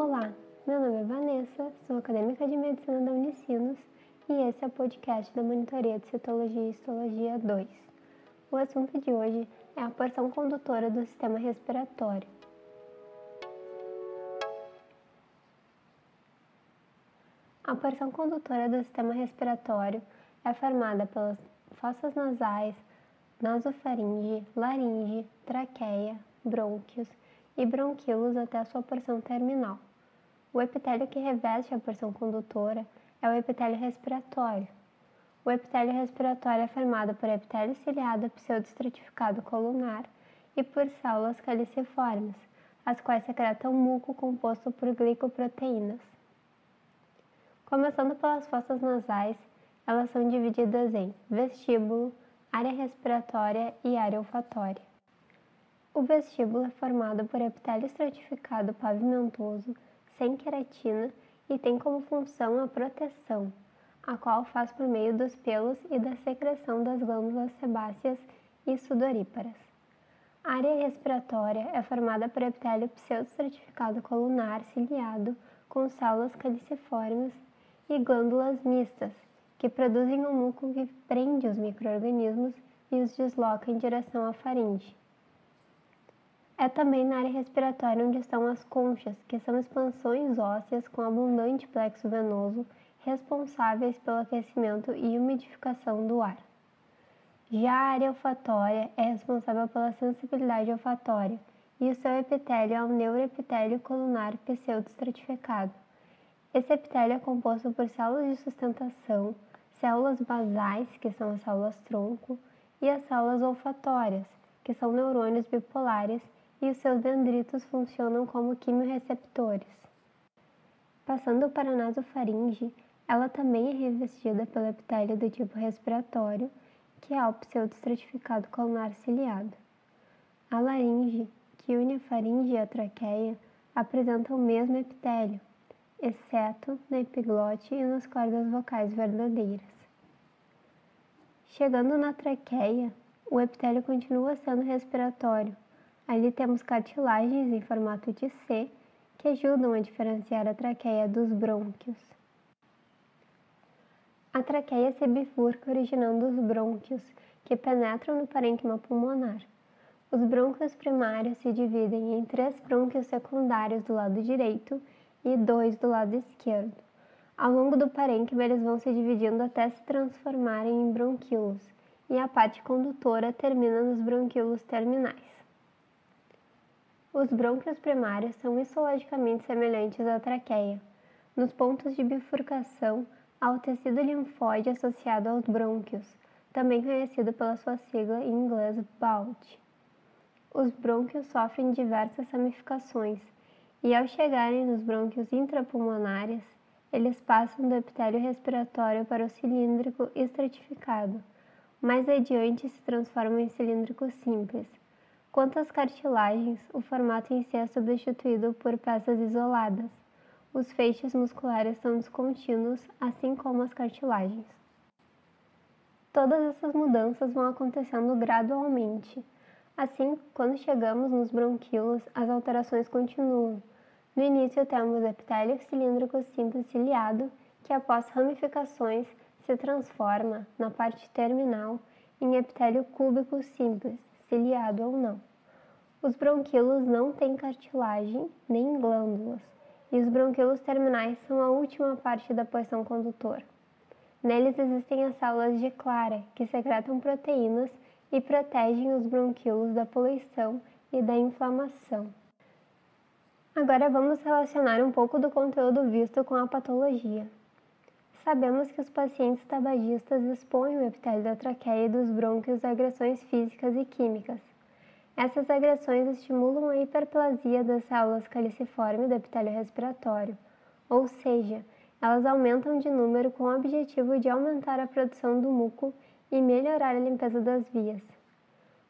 Olá, meu nome é Vanessa, sou acadêmica de medicina da Unicinos e esse é o podcast da Monitoria de Citologia e Histologia 2. O assunto de hoje é a porção condutora do sistema respiratório. A porção condutora do sistema respiratório é formada pelas fossas nasais, nasofaringe, laringe, traqueia, brônquios e bronquíolos até a sua porção terminal. O epitélio que reveste a porção condutora é o epitélio respiratório. O epitélio respiratório é formado por epitélio ciliado pseudoestratificado colunar e por células caliciformes, as quais secretam muco composto por glicoproteínas. Começando pelas fossas nasais, elas são divididas em vestíbulo, área respiratória e área olfatória. O vestíbulo é formado por epitélio estratificado pavimentoso, sem queratina e tem como função a proteção, a qual faz por meio dos pelos e da secreção das glândulas sebáceas e sudoríparas. A área respiratória é formada por epitélio pseudoestratificado colunar ciliado com células caliciformes e glândulas mistas, que produzem um muco que prende os microorganismos e os desloca em direção à faringe. É também na área respiratória onde estão as conchas, que são expansões ósseas com abundante plexo venoso, responsáveis pelo aquecimento e umidificação do ar. Já a área olfatória é responsável pela sensibilidade olfatória, e o seu epitélio é o neuroepitélio colunar pseudoestratificado. Esse epitélio é composto por células de sustentação, células basais, que são as células tronco, e as células olfatórias, que são neurônios bipolares, e os seus dendritos funcionam como quimiorreceptores. Passando para a nasofaringe, ela também é revestida pelo epitélio do tipo respiratório, que é o pseudoestratificado colunar ciliado. A laringe, que une a faringe e a traqueia, apresenta o mesmo epitélio, exceto na epiglote e nas cordas vocais verdadeiras. Chegando na traqueia, o epitélio continua sendo respiratório. Ali temos cartilagens em formato de C que ajudam a diferenciar a traqueia dos brônquios. A traqueia se bifurca originando os brônquios, que penetram no parênquima pulmonar. Os brônquios primários se dividem em três brônquios secundários do lado direito e dois do lado esquerdo. Ao longo do parênquima, eles vão se dividindo até se transformarem em bronquíolos, e a parte condutora termina nos bronquíolos terminais. Os brônquios primários são histologicamente semelhantes à traqueia. Nos pontos de bifurcação, há o tecido linfóide associado aos brônquios, também conhecido pela sua sigla em inglês BALT. Os brônquios sofrem diversas ramificações, e ao chegarem nos brônquios intrapulmonares, eles passam do epitélio respiratório para o cilíndrico estratificado. Mais adiante se transformam em cilíndrico simples. Quanto às cartilagens, o formato em si é substituído por peças isoladas. Os feixes musculares são descontínuos, assim como as cartilagens. Todas essas mudanças vão acontecendo gradualmente. Assim, quando chegamos nos bronquíolos, as alterações continuam. No início temos epitélio cilíndrico simples ciliado, que após ramificações se transforma, na parte terminal, em epitélio cúbico simples, ciliado ou não. Os bronquíolos não têm cartilagem nem glândulas, e os bronquíolos terminais são a última parte da porção condutora. Neles existem as células de Clara, que secretam proteínas e protegem os bronquíolos da poluição e da inflamação. Agora vamos relacionar um pouco do conteúdo visto com a patologia. Sabemos que os pacientes tabagistas expõem o epitélio da traqueia e dos brônquios a agressões físicas e químicas. Essas agressões estimulam a hiperplasia das células caliciformes do epitélio respiratório, ou seja, elas aumentam de número com o objetivo de aumentar a produção do muco e melhorar a limpeza das vias.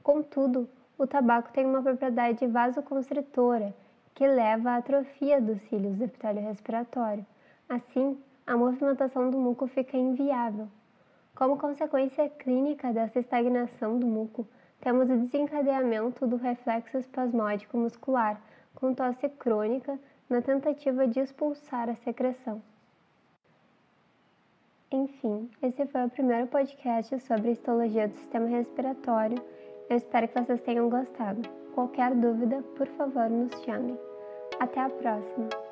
Contudo, o tabaco tem uma propriedade vasoconstritora, que leva à atrofia dos cílios do epitélio respiratório. Assim, a movimentação do muco fica inviável. Como consequência clínica dessa estagnação do muco, temos o desencadeamento do reflexo espasmódico muscular, com tosse crônica, na tentativa de expulsar a secreção. Enfim, esse foi o primeiro podcast sobre histologia do sistema respiratório. Eu espero que vocês tenham gostado. Qualquer dúvida, por favor, nos chame. Até a próxima!